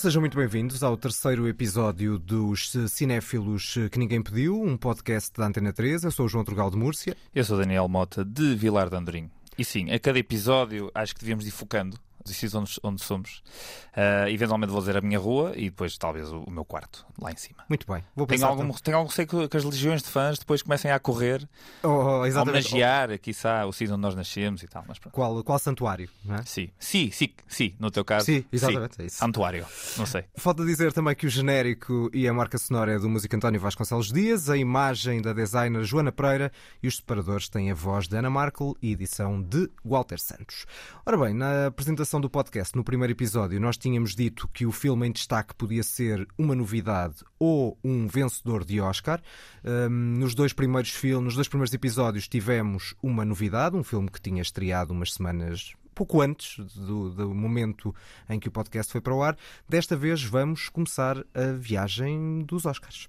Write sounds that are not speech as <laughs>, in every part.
Sejam muito bem-vindos ao terceiro episódio dos Cinéfilos que Ninguém Pediu, um podcast da Antena 3. Eu sou o João Trugal de Múrcia. Eu sou Daniel Mota, de Vilar de Andorim. E sim, a cada episódio acho que devíamos ir focando os sítios onde, onde somos. Uh, eventualmente vou dizer a minha rua e depois talvez o, o meu quarto, lá em cima. Muito bem. Vou tenho, algum, tenho algum receio que, que, as legiões de fãs depois comecem a correr, oh, oh, homenagear, oh. quiçá, o sítio onde nós nascemos e tal. Mas Qual, qual santuário? Não é? Sim, sim, sim, sim, no teu caso. Sim, exatamente. Sim. É isso. Santuário, não sei. Falta dizer também que o genérico e a marca sonora é do músico António Vasconcelos Dias, a imagem da designer Joana Pereira e os separadores têm a voz de Ana Markel e edição de Walter Santos. Ora bem, na apresentação do podcast, no primeiro episódio, nós tínhamos dito que o filme em destaque podia ser uma novidade ou um vencedor de Oscar. Um, nos dois primeiros filmes, nos dois primeiros episódios, tivemos uma novidade, um filme que tinha estreado umas semanas pouco antes do, do, momento em que o podcast foi para o ar. Desta vez vamos começar a viagem dos Oscars.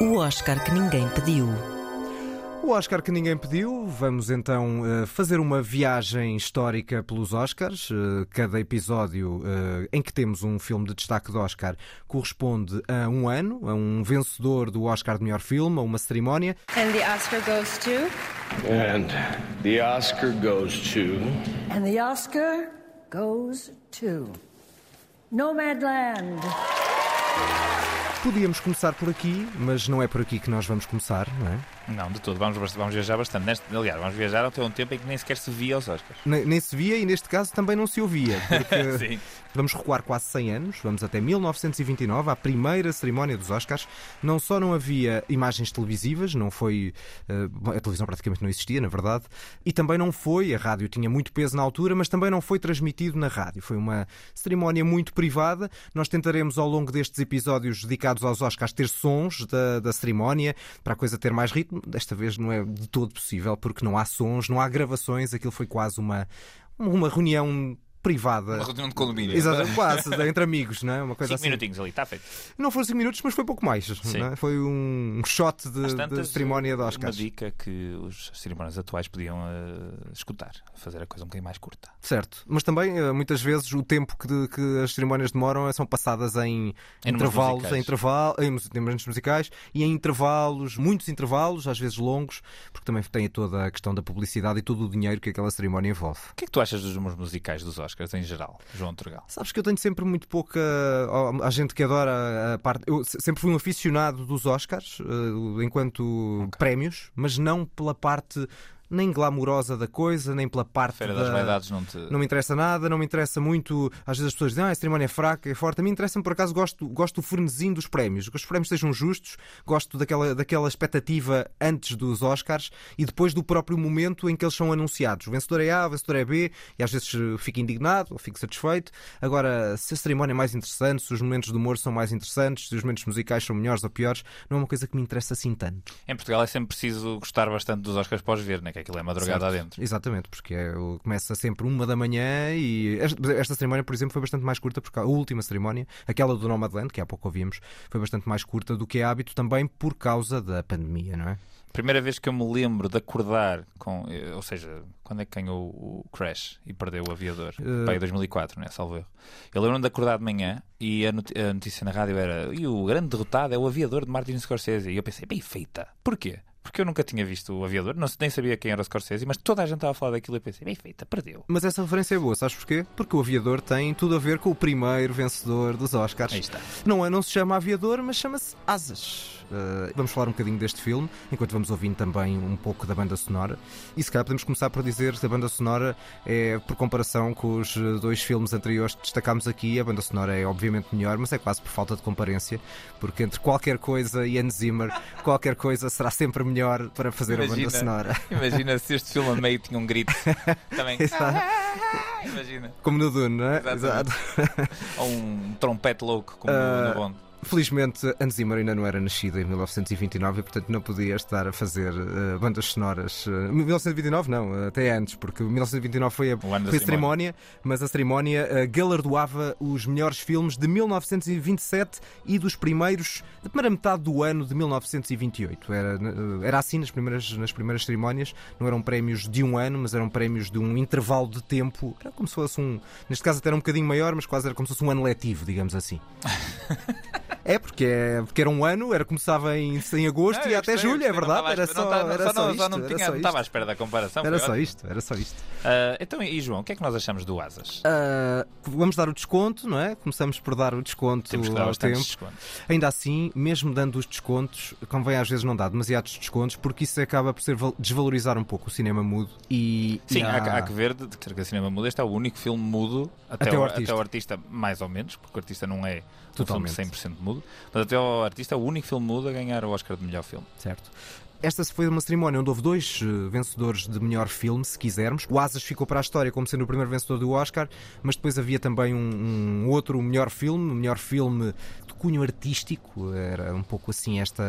O Oscar que ninguém pediu. O Oscar que ninguém pediu, vamos então uh, fazer uma viagem histórica pelos Oscars. Uh, cada episódio uh, em que temos um filme de destaque do Oscar corresponde a um ano, a um vencedor do Oscar de melhor filme, a uma cerimónia. And the Oscar goes to. And the Oscar goes to. And the Oscar goes to. Nomadland. Podíamos começar por aqui, mas não é por aqui que nós vamos começar, não é? Não, de todo. Vamos, vamos viajar bastante. Neste, aliás, vamos viajar até um tempo em que nem sequer se via os Oscars. Nem, nem se via e neste caso também não se ouvia. Porque <laughs> vamos recuar quase 100 anos, vamos até 1929, à primeira cerimónia dos Oscars. Não só não havia imagens televisivas, não foi. Uh, a televisão praticamente não existia, na verdade, e também não foi. A rádio tinha muito peso na altura, mas também não foi transmitido na rádio. Foi uma cerimónia muito privada. Nós tentaremos ao longo destes episódios dedicados aos Oscars ter sons da, da cerimónia para a coisa ter mais ritmo desta vez não é de todo possível, porque não há sons, não há gravações, aquilo foi quase uma, uma reunião privada. Uma reunião de condomínio. Exato, quase, entre amigos, não é? Uma coisa cinco assim. minutinhos ali, está feito. Não foram cinco minutos, mas foi pouco mais. É? Foi um shot de, tantas, de cerimónia de Oscars. Uma dica que os cerimónias atuais podiam uh, escutar, fazer a coisa um bocadinho mais curta. Certo, mas também uh, muitas vezes o tempo que, de, que as cerimónias demoram são passadas em, em intervalos, em, intervalo, em, em momentos musicais e em intervalos, muitos intervalos, às vezes longos, porque também tem toda a questão da publicidade e todo o dinheiro que aquela cerimónia envolve. O que é que tu achas dos números musicais dos Oscars? Oscars em geral, João Turgal? Sabes que eu tenho sempre muito pouca. a gente que adora a parte. Eu sempre fui um aficionado dos Oscars, eh, enquanto okay. prémios, mas não pela parte nem glamourosa da coisa, nem pela parte. Feira da... das Vaidades não te. Não me interessa nada, não me interessa muito. Às vezes as pessoas dizem, ah, a cerimónia é fraca, é forte. A mim interessa-me, por acaso, gosto, gosto do fornezinho dos prémios. Que os prémios sejam justos, gosto daquela, daquela expectativa antes dos Oscars e depois do próprio momento em que eles são anunciados. O vencedor é A, o vencedor é B, e às vezes eh, fico indignado ou fico satisfeito. Agora, se a cerimónia é mais interessante, se os momentos de humor são mais interessantes, se os momentos musicais são melhores ou piores, não é uma coisa que me interessa assim tanto. Em Portugal é sempre preciso gostar bastante dos Oscars pós ver, né? Aquilo é madrugada certo. adentro. Exatamente, porque é, começa sempre uma da manhã e esta, esta, cerimónia, por exemplo, foi bastante mais curta, porque a última cerimónia, aquela do Nomadland, que há pouco ouvimos, foi bastante mais curta do que é hábito também por causa da pandemia, não é? Primeira vez que eu me lembro de acordar com. Eh, ou seja, quando é que ganhou o Crash e perdeu o aviador? Uh... Pai, 2004, né? Salvo erro. Eu lembro-me de acordar de manhã e a, notícia na rádio era. E o grande derrotado é o aviador de Martin Scorsese. E eu pensei, bem feita. Porquê? Porque eu nunca tinha visto o aviador, não, nem sabia quem era o Scorsese, mas toda a gente estava a falar daquilo e pensei, bem feita, perdeu. Mas essa referência é boa, sabes porquê? Porque o aviador tem tudo a ver com o primeiro vencedor dos Oscars. Aí está. Não, é, não se chama aviador, mas chama-se Asas. Uh, vamos falar um bocadinho deste filme, enquanto vamos ouvindo também um pouco da banda sonora. E se calhar podemos começar por dizer que a banda sonora é, por comparação com os dois filmes anteriores que destacámos aqui, a banda sonora é obviamente melhor, mas é quase por falta de comparência, porque entre qualquer coisa e Hans Zimmer, qualquer coisa será sempre melhor para fazer imagina, a banda sonora. <laughs> Imagina se este filme a meio tinha um grito <laughs> também. imagina. Como no Dune, não é? Exato. Ou um trompete louco, como uh, no Bond. Felizmente, Hans Zimmer ainda não era nascido em 1929 e, portanto, não podia estar a fazer uh, bandas sonoras. Uh, 1929, não, até antes, porque 1929 foi a, foi a cerimónia, mas a cerimónia uh, galardoava os melhores filmes de 1927 e dos primeiros, da primeira metade do ano de 1928. Era, era assim nas primeiras, nas primeiras cerimónias, não eram prémios de um ano, mas eram prémios de um intervalo de tempo. Era como se fosse um. Neste caso, até era um bocadinho maior, mas quase era como se fosse um ano letivo, digamos assim. <laughs> É porque, é, porque era um ano, era, começava em, em agosto não, e até julho, é verdade. Era só, era só, isto. Não, tinha, não estava à espera da comparação. Era só isto, era só isto. Uh, então, e João, o que é que nós achamos do Asas? Uh, vamos dar o desconto, não é? Começamos por dar o desconto Temos que dar ao tempo. Descontos. Ainda assim, mesmo dando os descontos, convém às vezes não dar demasiados descontos, porque isso acaba por ser desvalorizar um pouco o cinema mudo. E, Sim, e há... Há, há, que ver de que o cinema mudo este é o único filme mudo até, até, o, artista. até o artista, mais ou menos, porque o artista não é Totalmente. um filme 100% mudo, mas até o artista é o único filme mudo a ganhar o Oscar de melhor filme. Certo. Esta foi uma cerimónia onde houve dois eh, vencedores de melhor filme, se quisermos. O Asas ficou para a história como sendo o primeiro vencedor do Oscar, mas depois havia também um, um outro melhor filme, melhor filme cunho artístico, era um pouco assim esta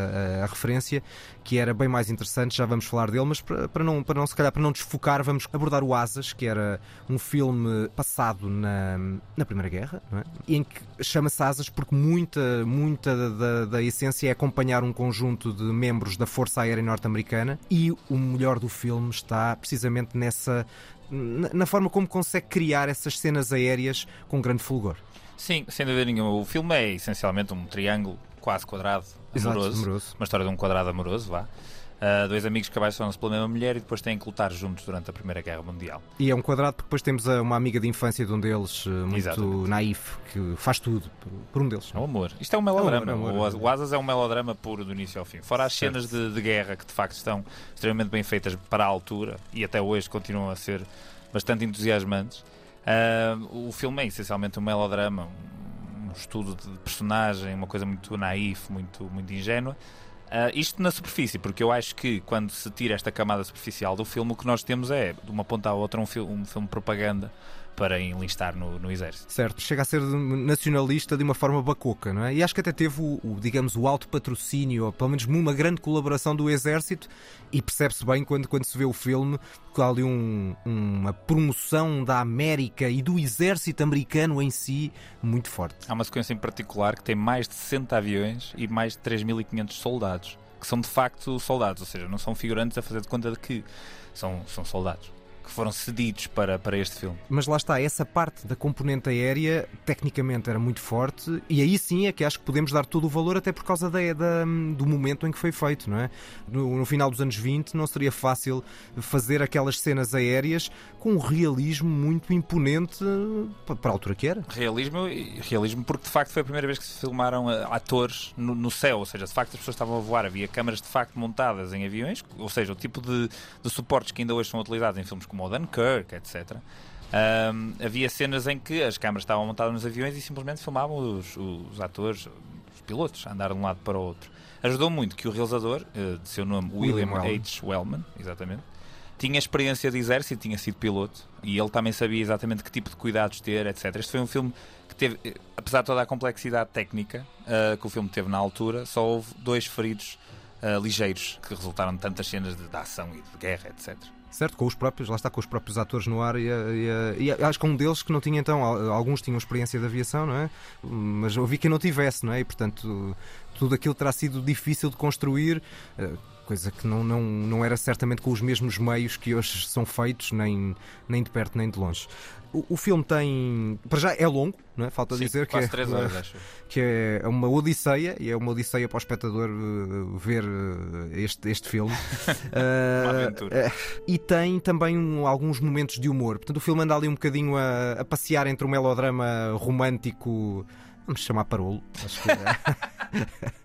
a, referência, que era bem mais interessante, já vamos falar dele, mas para, para, não, para não, se calhar, para não desfocar, vamos abordar o Asas, que era um filme passado na, na Primeira Guerra, é? em que chama-se Asas porque muita, muita da, da essência é acompanhar um conjunto de membros da Força Aérea Norte-Americana e o melhor do filme está precisamente nessa na forma como consegue criar essas cenas aéreas com grande fulgor. Sim, sem dúvida nenhuma. O filme é essencialmente um triângulo quase quadrado amoroso. Exato, amoroso. Uma história de um quadrado amoroso, vá. Uh, dois amigos que apaixonam-se pela mesma mulher e depois têm que lutar juntos durante a Primeira Guerra Mundial. E é um quadrado porque depois temos uma amiga de infância de um deles, uh, muito Exatamente. naif, que faz tudo por, um deles. É um amor. Isto é um melodrama. É um amor, amor. O Asas é um melodrama puro do início ao fim. Fora as certo. cenas de, de, guerra que de facto estão extremamente bem feitas para a altura e até hoje continuam a ser bastante entusiasmantes. Uh, o filme é essencialmente um melodrama, um estudo de personagem, uma coisa muito naif, muito, muito ingênua. Uh, isto na superfície, porque eu acho que quando se tira esta camada superficial do filme, o que nós temos é, de uma ponta à outra, um, filme, um filme propaganda para enlistar no, no exército. Certo, chega a ser nacionalista de uma forma bacoca, não é? E acho que até teve o, o digamos, o alto patrocínio, ou pelo menos uma grande colaboração do exército, e percebe-se bem quando, quando se vê o filme que há ali um, uma promoção da América e do exército americano em si muito forte. Há uma sequência em particular que tem mais de 60 aviões e mais de 3.500 soldados, que são de facto soldados, ou seja, não são figurantes a fazer de conta de que são, são soldados que foram cedidos para, para este filme. Mas lá está, essa parte da componente aérea tecnicamente era muito forte e aí sim é que acho que podemos dar todo o valor até por causa da, da do momento em que foi feito, não é? No, no, final dos anos 20 não seria fácil fazer aquelas cenas aéreas com um realismo muito imponente para a altura que era. Realismo, realismo porque de facto foi a primeira vez que se filmaram eh, atores no, no céu, ou seja, de facto as pessoas estavam a voar, havia câmaras de facto montadas em aviões, ou seja, o tipo de, de suportes que ainda hoje são utilizados em filmes como como o Dunkirk, etc. Um, havia cenas em que as câmaras estavam montadas nos aviões e simplesmente filmavam os, os atores, os pilotos, a andar de um lado para o outro. Ajudou muito que o realizador, uh, de seu nome William, William H. Wellman, exatamente, tinha experiência de exército, tinha sido piloto e ele também sabia exatamente que tipo de cuidados ter, etc. Este foi um filme que teve, eh, apesar de toda a complexidade técnica uh, que o filme teve na altura, só houve dois feridos uh, ligeiros que resultaram de tantas cenas de, de ação e de guerra, etc certo? Com os próprios, lá está, com os próprios atores no ar e, e, e, acho que um deles que não tinha então, alguns tinham experiência de aviação, não é? Mas ouvi que não tivesse, não é? E portanto tudo aquilo terá sido difícil de construir. Eh, coisa que não, não, não era certamente com os mesmos meios que hoje são feitos, nem, nem de perto nem de longe. O, o filme tem. Para já é longo, não é? Falta Sim, dizer que é, horas, que é uma odisseia e é uma odisseia para o espectador uh, ver uh, este, este filme. <laughs> uma aventura. Uh, e tem também um, alguns momentos de humor. Portanto, o filme anda ali um bocadinho a, a passear entre um melodrama romântico. Vamos chamar Parolo. Acho que é. <laughs>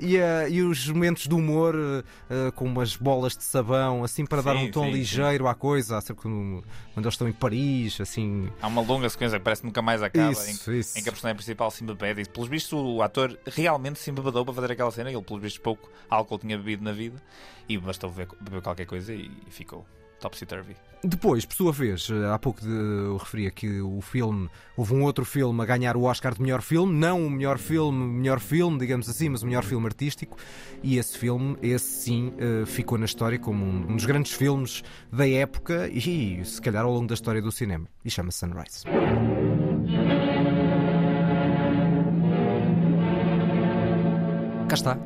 E, uh, e os momentos de humor uh, com umas bolas de sabão, assim para sim, dar um tom sim, ligeiro sim. à coisa, acerca quando, quando eles estão em Paris, assim. Há uma longa sequência que parece que nunca mais acaba, isso, em, isso. em, que a personagem principal se embebede. E pelos vistos, o ator realmente se embebedou para fazer aquela cena. Ele, pelos vistos, pouco álcool tinha bebido na vida e bastou beber, beber qualquer coisa e, e ficou topsy-turvy. Depois, por sua vez, eh, há pouco de, eu referia que o filme, houve um outro filme a ganhar o Oscar de melhor filme, não o melhor filme, melhor filme, digamos assim, mas o melhor filme artístico, e esse filme, esse sim, eh, ficou na história como um dos grandes filmes da época e, se calhar, ao longo da história do cinema, e chama-se Sunrise. Cá está,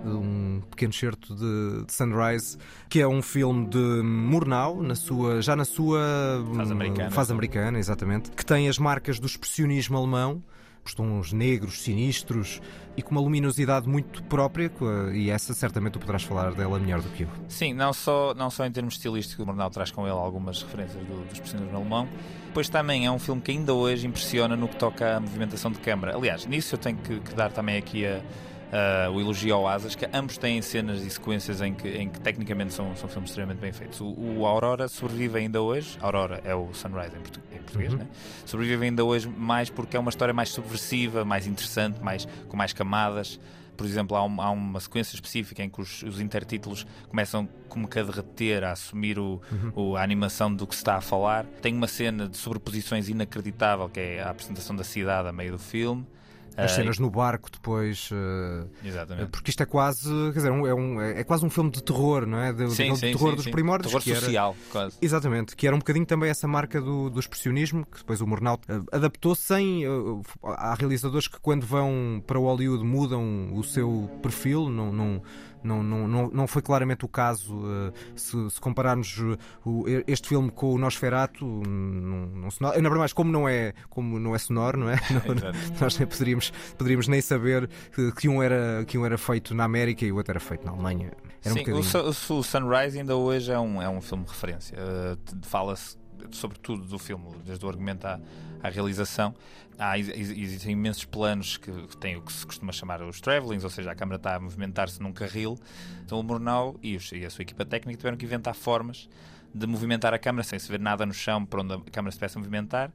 pequeno certo de, de, Sunrise, que é um filme de Murnau, na sua, já na sua fase americana, americana exatamente, que tem as marcas do expressionismo alemão, os tons negros, sinistros e com uma luminosidade muito própria, e essa certamente tu poderás falar dela melhor do que eu. Sim, não só, não só em termos estilísticos, o Murnau traz com ele algumas referências do, do expressionismo alemão, depois também é um filme que ainda hoje impressiona no que toca à movimentação de câmara. Aliás, nisso eu tenho que, que dar também aqui a uh, o elogio ao Asas, que ambos têm cenas e sequências em que, em que tecnicamente são, são filmes extremamente bem feitos. O, o Aurora sobrevive ainda hoje, Aurora é o Sunrise em, portu em português, uhum. né? sobrevive ainda hoje mais porque é uma história mais subversiva, mais interessante, mais, com mais camadas por exemplo, há, um, há, uma sequência específica em que os, os, intertítulos começam como que a derreter, a assumir o, uhum. o, a animação do que se está a falar. Tem uma cena de sobreposições inacreditável, que é a apresentação da cidade a meio do filme. As cenas no barco depois. Uh, Exatamente. Porque isto é quase. Quer dizer, é, um, é quase um filme de terror, não é? De, sim, sim, terror sim, dos sim. primórdios. Terror que social, era, quase. Exatamente. Que era um bocadinho também essa marca do, do expressionismo, que depois o Murnau uh, adaptou sem. Uh, há realizadores que quando vão para o Hollywood mudam o seu perfil, não, não não, não, não, não foi claramente o caso. Uh, se, se, compararmos o, este filme com o Nosferatu, não, não verdade, mais como não é, como não é sonoro, não é? <laughs> nós nem poderíamos, poderíamos nem saber que um, era, que um era feito na América e o outro era feito na Alemanha. Era Sim, um o, o, Sunrise ainda hoje é um, é um filme de referência. Uh, Fala-se sobretudo do filme, desde o argumento à, à realização. Há, existem imensos planos que, têm o que se costuma chamar os travelings, ou seja, a câmara está a movimentar-se num carril. Então o Murnau e, a sua equipa técnica tiveram que inventar formas de movimentar a câmara sem se ver nada no chão para onde a câmara se tivesse a movimentar.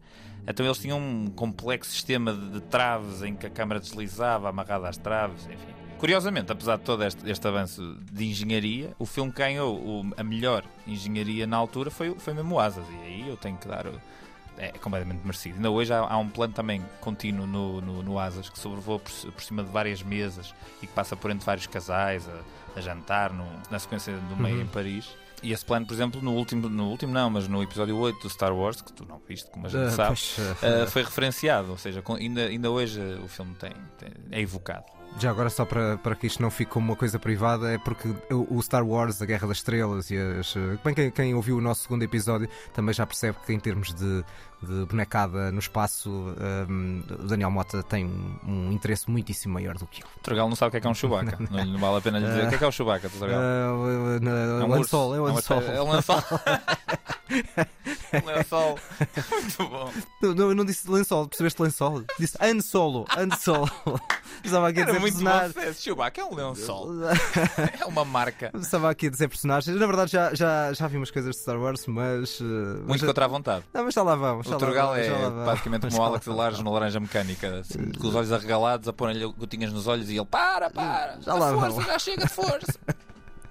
Então eles tinham um complexo sistema de, de traves em que a câmara deslizava amarrada às traves, enfim. Curiosamente, apesar de todo este, este avanço de engenharia, o filme que ganhou o, a melhor engenharia na altura foi, foi mesmo Asas. E aí eu tenho que dar. É completamente merecido. Ainda hoje há, há um plano também contínuo no, no, no Asas que sobrevoa por, por, cima de várias mesas e que passa por entre vários casais a, a jantar no, na sequência do meio uhum. em Paris. E esse plano, por exemplo, no último, no último não, mas no episódio 8 do Star Wars, que tu não viste, como a gente uh, sabe, pois, uh, foi referenciado. Ou seja, ainda, ainda hoje o filme tem, tem é evocado. Já agora, só para, para que isto não fique como uma coisa privada, é porque o Star Wars, a Guerra das Estrelas e as. Bem, quem, quem ouviu o nosso segundo episódio também já percebe que, em termos de, de bonecada no espaço, um, o Daniel Mota tem um, um, interesse muitíssimo maior do que eu. O Tragal não sabe o que é, que é um Chewbacca. <laughs> não, não, vale a pena lhe dizer. o que é que é o Chewbacca, Tragal? Uh, uh, é um lençol, é um lençol. É <laughs> um lençol. lençol. Muito bom. Não, não, não disse lençol, percebeste lençol? Disse Ansolo. Ansolo. <laughs> Estava aqui a dizer muito personagens. Chewbacca é um lençol. é uma marca. Estava aqui a dizer personagens. Na verdade, já, já, já vi umas coisas de Star Wars, mas. Uh, muito mas, contra a vontade. Não, mas já lá vamos. O Turgal é basicamente como o Alex Lares no Laranja Mecânica, assim, com os olhos arregalados, a pôr-lhe gotinhas nos olhos e ele para, para, já lá força, já chega de força.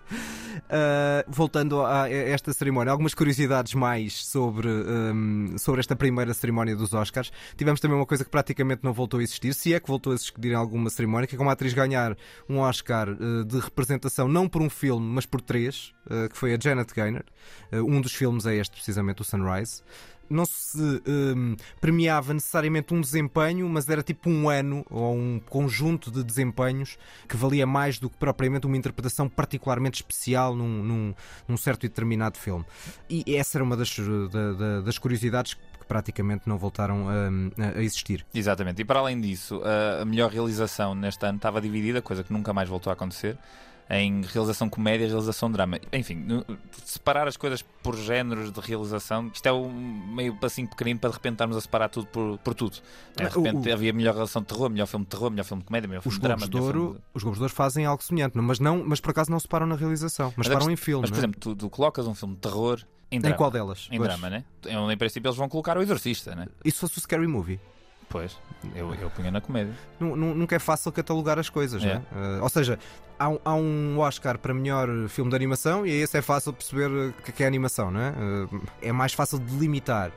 Uh, <laughs> voltando a esta cerimónia, algumas curiosidades mais sobre, um, sobre esta primeira cerimónia dos Oscars. Tivemos também uma coisa que praticamente não voltou a existir, se é que voltou a existir em alguma cerimónia, que é como a atriz ganhar um Oscar uh, de representação, não por um filme, mas por três, uh, que foi a Janet Gaynor. um dos filmes é este, precisamente, o Sunrise não se um, premiava necessariamente um desempenho, mas era tipo um ano ou um conjunto de desempenhos que valia mais do que propriamente uma interpretação particularmente especial num, num, num certo e determinado filme. E essa era uma das, da, da, das curiosidades que praticamente não voltaram a, a, existir. Exatamente. E para além disso, a melhor realização neste ano estava dividida, coisa que nunca mais voltou a acontecer em realização comédia realização drama. Enfim, separar as coisas por géneros de realização, isto é um meio passinho pequenino para de repente estarmos a separar tudo por, por tudo. De repente o, havia melhor relação de terror, melhor filme de terror, melhor filme de comédia, melhor filme de drama. de Ouro, Os Globos de Ouro fazem algo semelhante, mas, não, mas por acaso não separam na realização, mas, mas separam em filme. Mas, por é? exemplo, tu, tu, colocas um filme de terror em drama. Em qual delas? Em pois. drama, né? Em princípio eles vão colocar o Exorcista, né? Isso fosse o Scary Movie. Pois, eu, eu punha na comédia. Nunca é fácil catalogar as coisas, É. não é? Uh, ou seja, há, um- há um Oscar para melhor filme de animação e esse é fácil perceber uh, que que é animação, não é? Uh, é mais fácil de delimitar.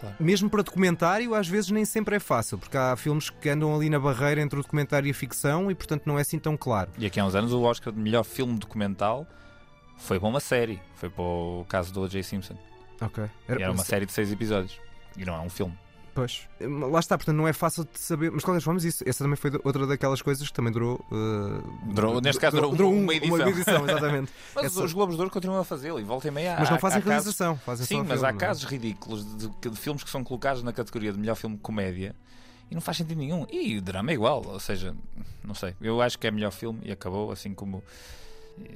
Claro. Mesmo para documentário, às vezes nem sempre é fácil, porque há filmes que andam ali na barreira entre o documentário e a ficção e, portanto, não é assim tão claro. E aqui há uns anos o Oscar de melhor filme documental foi para uma série. Foi para o caso do O.J. Simpson. Ok. E era uma série de seis episódios. E não é um filme. Pois. Lá está, portanto, não é fácil de saber. Mas, de qualquer forma, isso, essa também foi outra daquelas coisas que também durou. uh, Durou- neste caso, durou um- uma edição. edição, exatamente. <laughs> Mas Essa- os Globos de Ouro continuam a fazê-lo e volta e meia. Mas há- não fazem há casos- realização, fazem Sim, só mas filme, há é? casos ridículos de, de- de filmes que são colocados na categoria de melhor filme de comédia e não faz sentido nenhum. E o drama é igual, ou seja, não sei. Eu acho que é melhor filme e acabou, assim como.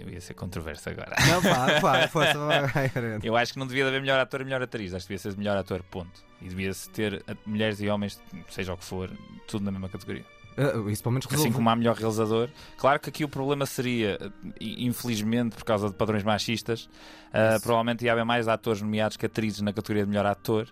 Eu ia ser controverso agora. Não, pá, pá, <laughs> força, vai. Eu acho que não devia haver melhor ator e melhor atriz. Acho que devia ser melhor ator, ponto. E devia-se ter mulheres e homens, seja o que for, tudo na mesma categoria. Uh, Isso pelo menos resolve. Assim como há melhor realizador. Claro que aqui o problema seria, infelizmente, por causa de padrões machistas, ah, provavelmente ia haver mais atores nomeados que atrizes na categoria de melhor ator.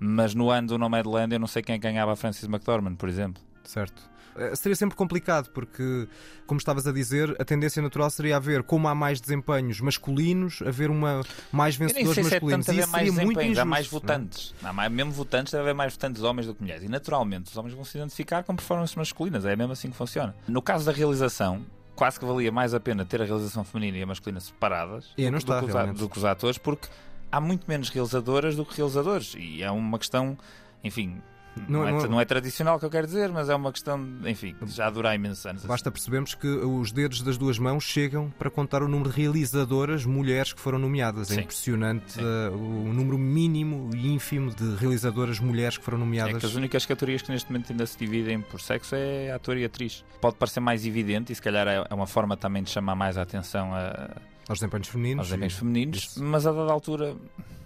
Mas no ano do Nomadland eu não sei quem ganhava a Francis McDormand, por exemplo. Certo. Eh, Seria sempre complicado, porque, como estavas a dizer, a tendência natural seria haver, como há mais desempenhos masculinos, haver uma mais vencedores se é masculinos. tanto E mais seria muito desempenhos, há injusto, mais é? votantes. Há mais, mesmo votantes, deve haver mais votantes homens do que mulheres. E naturalmente os homens vão se identificar com performances masculinas. É mesmo assim que funciona. No caso da realização, quase que valia mais a pena ter a realização feminina e a masculina separadas E do, não do está, realmente. do que os atores, porque há muito menos realizadoras do que realizadores. E é uma questão, enfim. Não, Não- é, não- não é tradicional que eu quero dizer, mas é uma questão, enfim, já dura imensos anos. Basta percebermos que os dedos das duas mãos chegam para contar o número de realizadoras mulheres que foram nomeadas. É Sim. impressionante Sim. eh, o número mínimo e ínfimo de realizadoras mulheres que foram É nomeadas. que as únicas categorias que neste momento ainda se dividem por sexo é ator e atriz. Pode parecer mais evidente e se calhar é é uma forma também de chamar mais a atenção a- aos desempenhos femininos. aos desempenhos femininos, isso. mas a dada altura,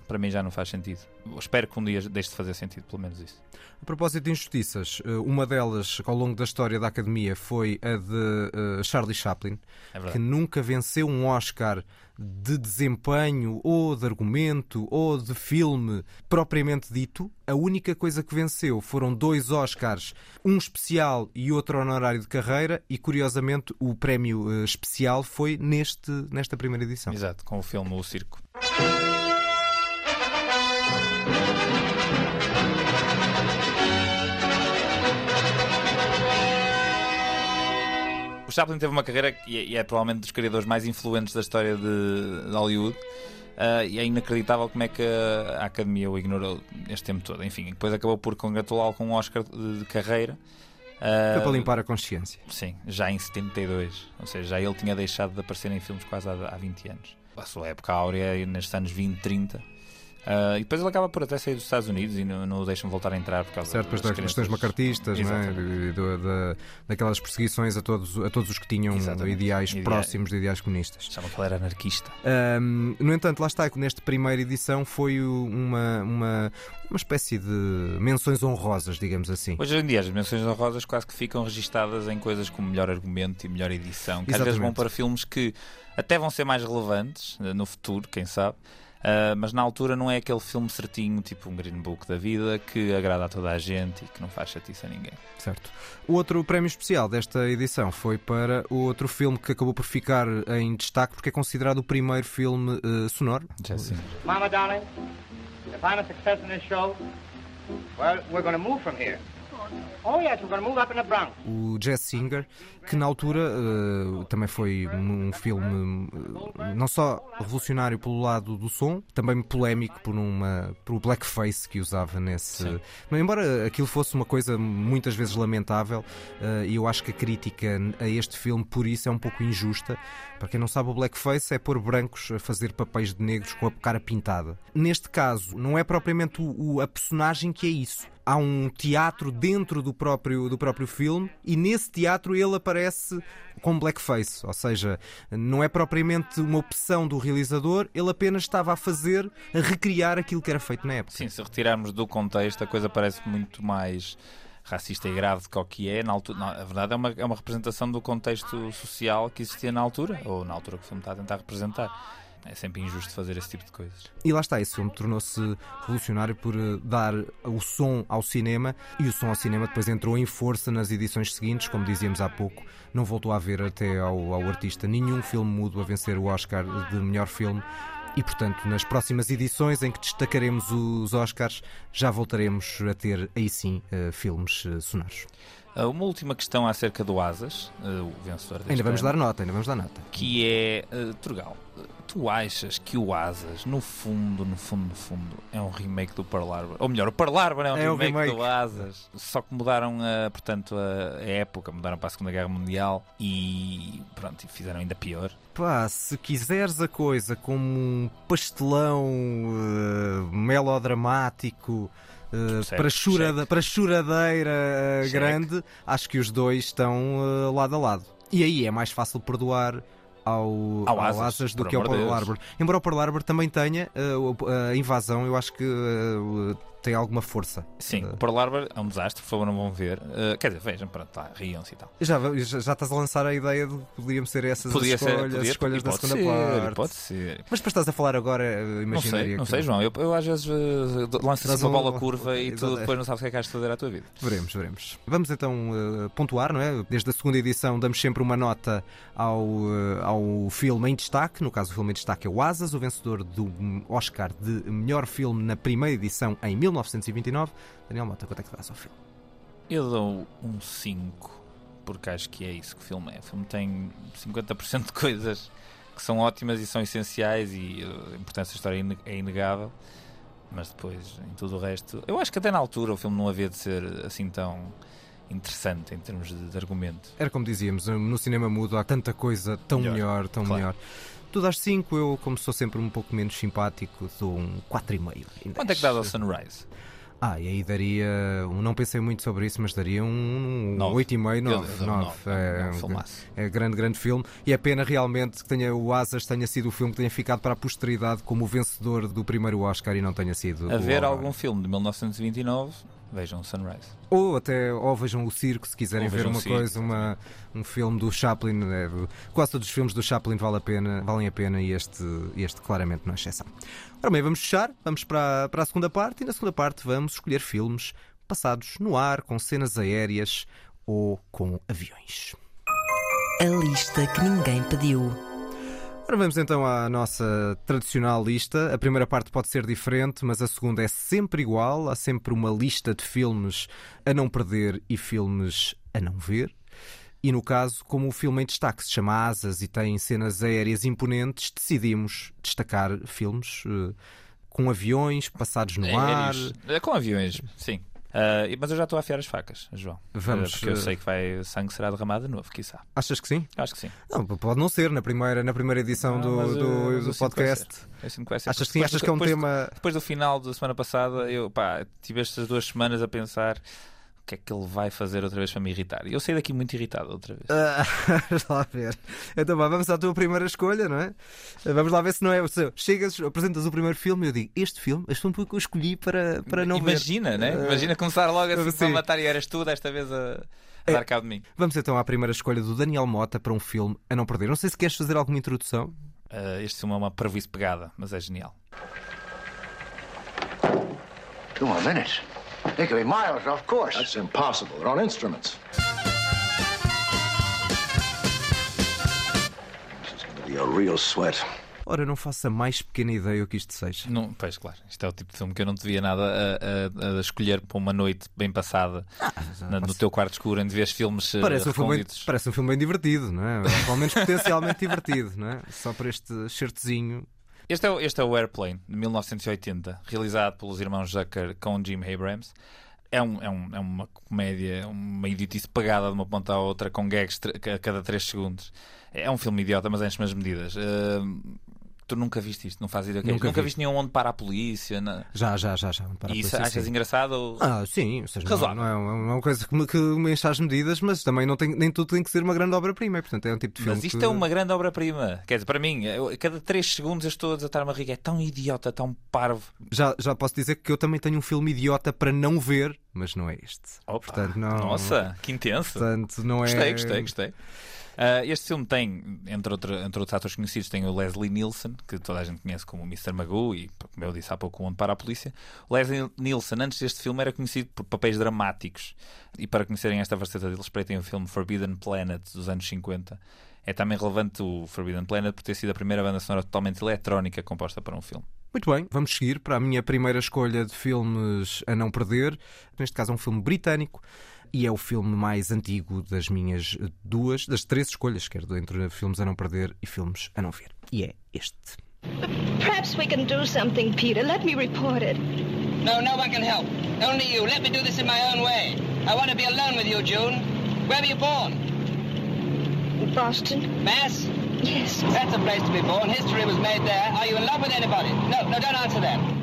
para mim já não faz sentido. Eu espero que um dia deixe de fazer sentido, pelo menos isso. A propósito de injustiças, eh, uma delas ao longo da história da Academia foi a de eh, Charlie Chaplin, É que nunca venceu um Oscar de desempenho ou de argumento ou de filme propriamente dito. A única coisa que venceu foram dois Oscars, um especial e outro honorário de carreira, e curiosamente o prémio eh, especial foi neste, nesta primeira edição. Exato, com o filme O Circo. O Chaplin teve uma carreira que é, e é provavelmente dos criadores mais influentes da história de, de Hollywood. ah, e é inacreditável como é que a Academia o ignorou este tempo todo. Enfim, depois acabou por congratulá-lo com um Oscar de, de carreira. Foi para limpar a consciência. Sim, já em 72. Ou seja, já ele tinha deixado de aparecer em filmes quase há, há 20 anos. A sua época áurea nestes anos 20, 30. Ah, e depois ele acaba por até sair dos Estados Unidos e não, não o deixam voltar a entrar por causa Certo, depois das questões macartistas, é? Exatamente. E do- da- daquelas perseguições a todos, a todos os que tinham Exatamente. ideais Idea- próximos de ideais comunistas. Chama que ele era anarquista. No entanto, lá está, que nesta primeira edição foi uma, uma, uma espécie de menções honrosas, digamos assim. Hoje em dia, as menções honrosas quase que ficam registadas em coisas como melhor argumento e melhor edição, que às vezes vão Exatamente. para filmes que até vão ser mais relevantes eh, no futuro, quem sabe. Ah, mas na altura não é aquele filme certinho, tipo um Green Book da vida, que agrada a toda a gente e que não faz chatice a ninguém. Certo. O outro prémio especial desta edição foi para o outro filme que acabou por ficar em destaque porque é considerado o primeiro filme eh, sonoro. Já sim. Mama, darling, if I'm a success in this show, well, we're going to move from here. Oh, yes, we're going to move up in the Bronx. o Jazz Singer, que na altura eh, também foi um filme eh, não só revolucionário pelo lado do som, também polémico por uma por o blackface que usava nesse. Sim. Mas embora aquilo fosse uma coisa muitas vezes lamentável, eh, e eu acho que a crítica a este filme por isso é um pouco injusta. Para quem não sabe, o blackface é pôr brancos a fazer papéis de negros com a cara pintada. Neste caso, não é propriamente o- o- a personagem que é isso. Há um teatro dentro do próprio, do próprio filme e nesse teatro ele aparece com blackface, ou seja, não é propriamente uma opção do realizador, ele apenas estava a fazer, a recriar aquilo que era feito na época. Sim, se retirarmos do contexto, a coisa parece muito mais racista e grave do que o que é. Na altura, não, a verdade é uma, é uma representação do contexto social que existia na altura, ou na altura que o filme está a tentar representar. É sempre injusto fazer esse tipo de coisas. E lá está, esse filme tornou-se revolucionário por eh, dar o som ao cinema e o som ao cinema depois entrou em força nas edições seguintes, como dizíamos há pouco. Não voltou a haver até ao, ao artista nenhum filme mudo a vencer o Oscar de melhor filme. E, portanto, nas próximas edições em que destacaremos os Oscars, já voltaremos a ter aí sim uh, filmes uh, sonoros. Uh, uma última questão acerca do Asas, o vencedor deste Ainda vamos ano, dar nota, ainda vamos dar nota. Que é, uh, Turgal, tu achas que o Asas, no fundo, no fundo, no fundo, é um remake do Pearl Harbor? Ou melhor, o Pearl Harbor é um, É um remake, remake. do Asas. Só que mudaram, a, portanto, a, a época, mudaram para a Segunda Guerra Mundial e, pronto, e fizeram ainda pior. Pá, se quiseres a coisa como um pastelão uh, melodramático uh, Certo, para, churada, para choradeira uh, Cheque. grande, acho que os dois estão lado a lado. E aí é mais fácil perdoar ao, Ao ao Asas, Asas, do que ao Pearl Deus. Harbor. Embora o Pearl Harbor também tenha uh, a invasão, eu acho que uh, tem alguma força. Sim, Uh, o Pearl Harbor é um desastre, por favor, não vão ver. Uh, quer dizer, vejam, pronto, tá, riam-se e tal. já, já, já estás a lançar a ideia de que podiam ser essas Podia as ser, escolhas, podia, as escolhas da segunda ser, parte. Pode ser. Mas para estás a falar agora, Não imaginaria sei, não que- sei, João. Eu, eu às vezes uh, lanço uma um- bola curva e tu depois não sabes o que é que de fazer à tua vida. Veremos, veremos. Vamos então uh, pontuar, não é? Desde a segunda edição damos sempre uma nota ao, ao filme em destaque. No caso, o filme em destaque é o Asas, o vencedor do Oscar de melhor filme na primeira edição em 1929. Daniel Mota, quanto é que dás ao filme? Eu dou um 5, porque acho que é isso que o filme é. O filme tem 50% de coisas que são ótimas e são essenciais e uh, a importância da história é é inegável. Mas depois, em tudo o resto, eu acho que até na altura o filme não havia de ser assim tão interessante em termos de, de argumento. Era como dizíamos, no cinema mudo há tanta coisa tão melhor, Melhor, tão claro. melhor. Tu dás 5, eu, como sou sempre um pouco menos simpático, dou um 4,5. em Quanto é 10. que dá ao Sunrise? Ah, e aí daria. um- Não pensei muito sobre isso, mas daria um Nove. 8,5, Eu- 9. eu dou um 9. nove, É, é um é grande, grande filme. E é pena realmente que tenha, o Asas tenha sido o filme que tenha ficado para a posteridade como o vencedor do primeiro Oscar e não tenha sido. A ver algum filme de 1929, vejam Sunrise. Ou até ou vejam o circo se quiserem ver uma o circo, coisa, uma, um filme do Chaplin. é, quase todos os filmes do Chaplin vale a pena, valem a pena e este, este claramente não é exceção. Ora bem, vamos fechar, vamos para, para a segunda parte e na segunda parte vamos escolher filmes passados no ar, com cenas aéreas ou com aviões. A lista que ninguém pediu. Ora, vamos então à nossa tradicional lista. A primeira parte pode ser diferente, mas a segunda é sempre igual. Há sempre uma lista de filmes a não perder e filmes a não ver. E no caso, como o filme em destaque se chama Asas e tem cenas aéreas imponentes, decidimos destacar filmes eh, com aviões passados no ar. Aéreos. É, Com aviões, sim. E- mas eu já estou a afiar as facas, João. Vamos, Ah, porque eu eh, sei que vai, sangue será derramado de novo, quiçá. Achas que sim? Acho que sim. Não, pode não ser na primeira, na primeira edição Ah, do, do- eh, do podcast. que. Achas que sim? Depois Achas do- que é um depois tema. Depois do final da semana passada, eu pá, tive estas duas semanas a pensar o que é que ele vai fazer outra vez para me irritar. E eu saí daqui muito irritado outra vez. Ah, <laughs> vamos lá ver. Então vá, vamos à tua primeira escolha, não é? Vamos lá ver se não é o seu. Chegas, apresentas o primeiro filme e eu digo: Este filme, este filme que eu escolhi para, para não ver. Imagina, né? Ah, Imagina começar logo assim sim. para matar e eras tu desta vez a, a É. dar cabo de mim. Vamos então à primeira escolha do Daniel Mota para um filme a não perder. Não sei se queres fazer alguma introdução. Ah, este filme é uma prejuízo pegada, mas é genial. Two more minutes. They could be miles off course. That's impossible. They're on instruments. This is going to be a real sweat. Ora, não faço a mais pequena ideia o que isto seja. Não, pois, claro, isto é o tipo de filme que eu não te via nada a, a- a escolher para uma noite bem passada na- no teu quarto escuro, onde vês filmes eh, Parece um, filme bem, parece um filme bem divertido, não é? Pelo menos potencialmente divertido, não é? Só por este certezinho. Este é, o- este é o Airplane, de 1980, realizado pelos irmãos Zucker com Jim Abrams. É, um, é, um- é uma comédia, uma idiotice pegada de uma ponta à outra, com gags a cada 3 segundos. É um filme idiota, mas enche-me as medidas. Uh, tu nunca viste isto, não fazes ideia. é Nunca. Nunca vi. viste nenhum onde para a polícia. na- Já, já, já, já. Para E isso polícia, achas sim. engraçado? ou- Ah, sim, ou seja, não, Razoável. não é uma, é uma coisa que me, que me enche as medidas, mas também não tem, nem tudo tem que ser uma grande obra-prima. Portanto, é um tipo de filme. Mas isto que- é uma grande obra-prima. Quer dizer, para mim, eu- a cada 3 segundos eu estou a desatar uma riga. É tão idiota, tão parvo. Já, já posso dizer que eu também tenho um filme idiota para não ver, mas não é este. Opa, Portanto, não- Nossa, que intenso. Portanto, não é. Gostei, gostei, gostei. Uh, este filme tem, entre, outra, entre outros atores conhecidos, tem o Leslie Nielsen, que toda a gente conhece como Mr. Magoo e, como eu disse há pouco, o Onde para a Polícia. O Leslie Nielsen, antes deste filme, era conhecido por papéis dramáticos. E para conhecerem esta faceta dele, espreitem o filme Forbidden Planet, dos anos 50. É também relevante o Forbidden Planet por ter sido a primeira banda sonora totalmente eletrónica composta para um filme. Muito bem, vamos seguir para a minha primeira escolha de filmes a não perder. Neste caso é um filme britânico e é o filme mais antigo das minhas duas, das três escolhas, quer entre filmes a não perder e filmes a não ver. E é este. Perhaps we can do something, Peter. Let me report it. No, no one can help. Only you. Let me do this in my own way. I want to be alone with you, June. Where were you born? Boston? Mass? Yes. That's a place to be born. History was made there. Are you in love with anybody? No, no, don't answer that.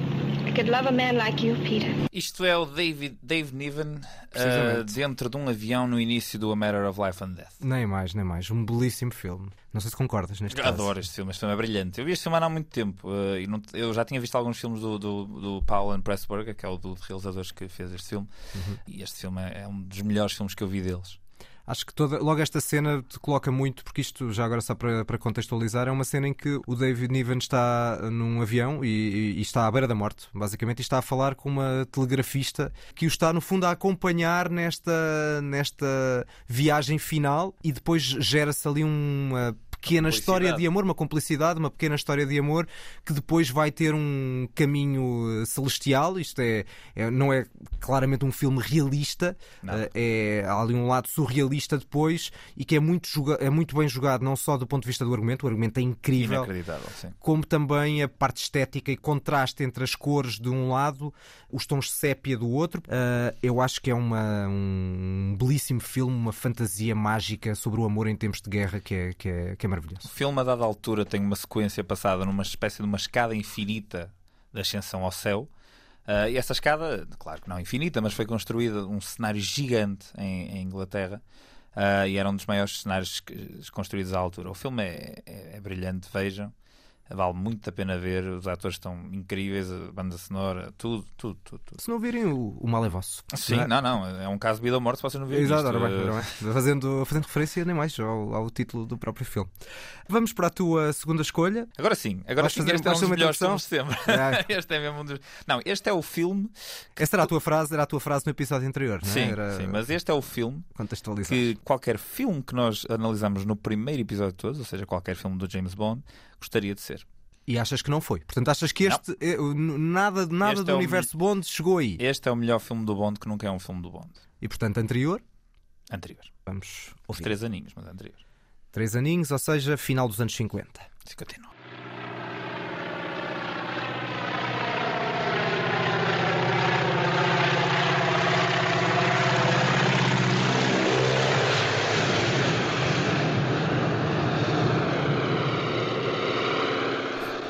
I could love a man like you, Peter. Isto é o David, Dave Niven uh, dentro de um avião no início do A Matter of Life and Death. Nem mais, nem mais. Um belíssimo filme. Não sei se concordas neste caso. Adoro este filme, este filme é brilhante. Eu vi este filme há muito tempo uh, e não- eu já tinha visto alguns filmes do, do, do Paul Pressburger, que é o do realizadores que fez este filme, e este filme é, é um dos melhores filmes que eu vi deles. Acho que toda, logo esta cena te coloca muito, porque isto, já agora só para, para contextualizar, é uma cena em que o David Niven está num avião e, e- está à beira da morte, basicamente, e está a falar com uma telegrafista que o está, no fundo, a acompanhar nesta, nesta viagem final e depois gera-se ali uma pequena história de amor, uma cumplicidade, uma pequena história de amor que depois vai ter um caminho eh, celestial. Isto é, é- não é claramente um filme realista, eh, é há ali um lado surrealista depois e que é muito, joga- é muito bem jogado, não só do ponto de vista do argumento, o argumento é incrível. Como também a parte estética e contraste entre as cores de um lado, os tons sépia do outro. Ah, eu acho que é uma, um belíssimo filme, uma fantasia mágica sobre o amor em tempos de guerra que é, que é, que é O maravilhoso. filme, a dada altura, tem uma sequência passada numa espécie de uma escada infinita de ascensão ao céu. Ah, e essa escada, claro que não infinita, mas foi construída um cenário gigante em, em Inglaterra. Ah, e era um dos maiores cenários construídos à altura. O filme é, é- é brilhante, vejam. Vale muito a pena ver. Os atores estão incríveis, a banda sonora, tudo, tudo, tudo. tudo. Se não virem, o, o mal é vosso. Sim, Não é? não, não, é um caso de vida ou morte se vocês não virem Exato, isto. bem, ora bem. Fazendo, fazendo referência nem mais ao, ao título do próprio filme. Vamos para a tua segunda escolha. Agora sim, agora Vais sim, fazer- este é um dos melhores filmes de sempre. Ah. <laughs> este é mesmo um dos... Não, este é o filme. Essa era a tua frase, era a tua frase no episódio anterior, não é? Sim, era sim, mas este é o filme que qualquer filme que nós analisamos no primeiro episódio de todos, ou seja, qualquer filme do James Bond, gostaria de ser. E achas que não foi. Portanto, achas que este é- nada, nada Este do é o universo Bond chegou aí. Este é o melhor filme do Bond que nunca é um filme do Bond. E portanto, anterior, Anterior. vamos Os três aninhos, mas anterior. Três aninhos, ou seja, final dos anos 50. 59.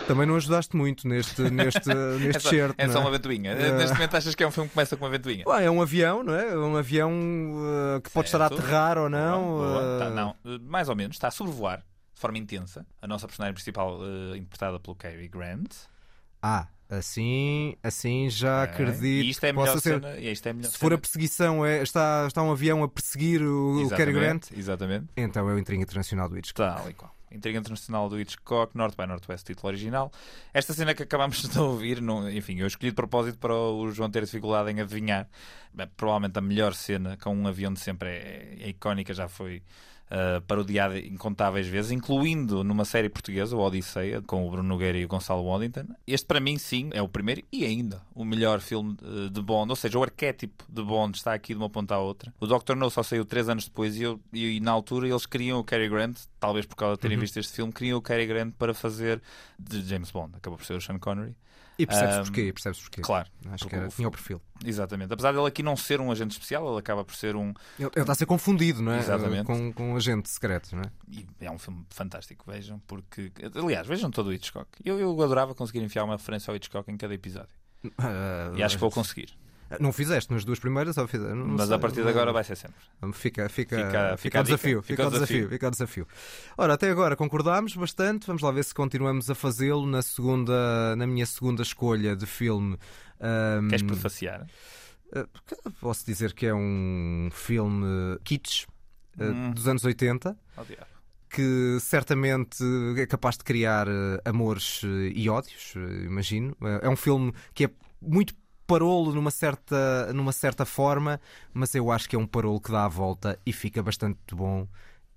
Também não ajudaste muito neste, neste, <laughs> neste É só, certo. é só é? uma ventoinha. É. Neste momento achas que é um filme que começa com uma ventoinha? Ué, é um avião, não é? É um avião uh, que pode estar a Certo. aterrar ou não. Boa, boa. Tá, uh, não, mais ou menos. Está a sobrevoar de forma intensa. A nossa personagem principal, eh, interpretada pelo Cary Grant. Ah, assim, assim já acredito. E isto é melhor ser. cena. Isto é melhor Se for a perseguição, é, está, está um avião a perseguir o, o Cary Grant, Exatamente, Exatamente. então é o Intriga Internacional do Hitchcock. Tal e qual. Intriga Internacional do Hitchcock, Norte by Northwest, título original. Esta cena que acabámos <laughs> de ouvir, não, enfim, eu escolhi de propósito para o João ter dificuldade em adivinhar. Bem, provavelmente a melhor cena com um avião de sempre é, é icónica, já foi uh, parodiada incontáveis vezes, incluindo numa série portuguesa, o Odisseia, com o Bruno Nogueira e o Gonçalo Waddington. Este, para mim, sim, é o primeiro e ainda o melhor filme uh, de Bond, ou seja, o arquétipo de Bond está aqui de uma ponta à outra. O Dr. No só saiu três anos depois e, eu, e, na altura eles queriam o Cary Grant, talvez por causa de terem visto este filme, queriam o Cary Grant para fazer de James Bond. Acabou por ser o Sean Connery. E percebes Ahm, porquê? Percebes porquê? Claro. Acho que era, o- tinha o perfil. Exatamente. Apesar dele aqui não ser um agente especial, ele acaba por ser um. Ele, ele está a ser confundido, não é? Exatamente. Com, com um agente secreto, não é? E é um filme fantástico, vejam, porque. Aliás, vejam todo o Hitchcock. Eu, eu adorava conseguir enfiar uma referência ao Hitchcock em cada episódio. <laughs> Ah, E acho que vou conseguir. Não fizeste nas duas primeiras ou fizeste? Mas sei. a partir de agora vai ser sempre. Fica, fica, Fica- fica, dica, desafio, fica o desafio, desafio. fica ao desafio. Ora, até agora concordámos bastante. Vamos lá ver se continuamos a fazê-lo na segunda, na minha segunda escolha de filme. Ahm, Queres prefaciar? eh, Posso dizer que é um filme kitsch. uh, hum. dos anos 80. Oh, diabo que certamente é capaz de criar uh, amores e ódios, imagino. é um filme que é muito parolo numa certa, numa certa forma, mas eu acho que é um parolo que dá a volta e fica bastante bom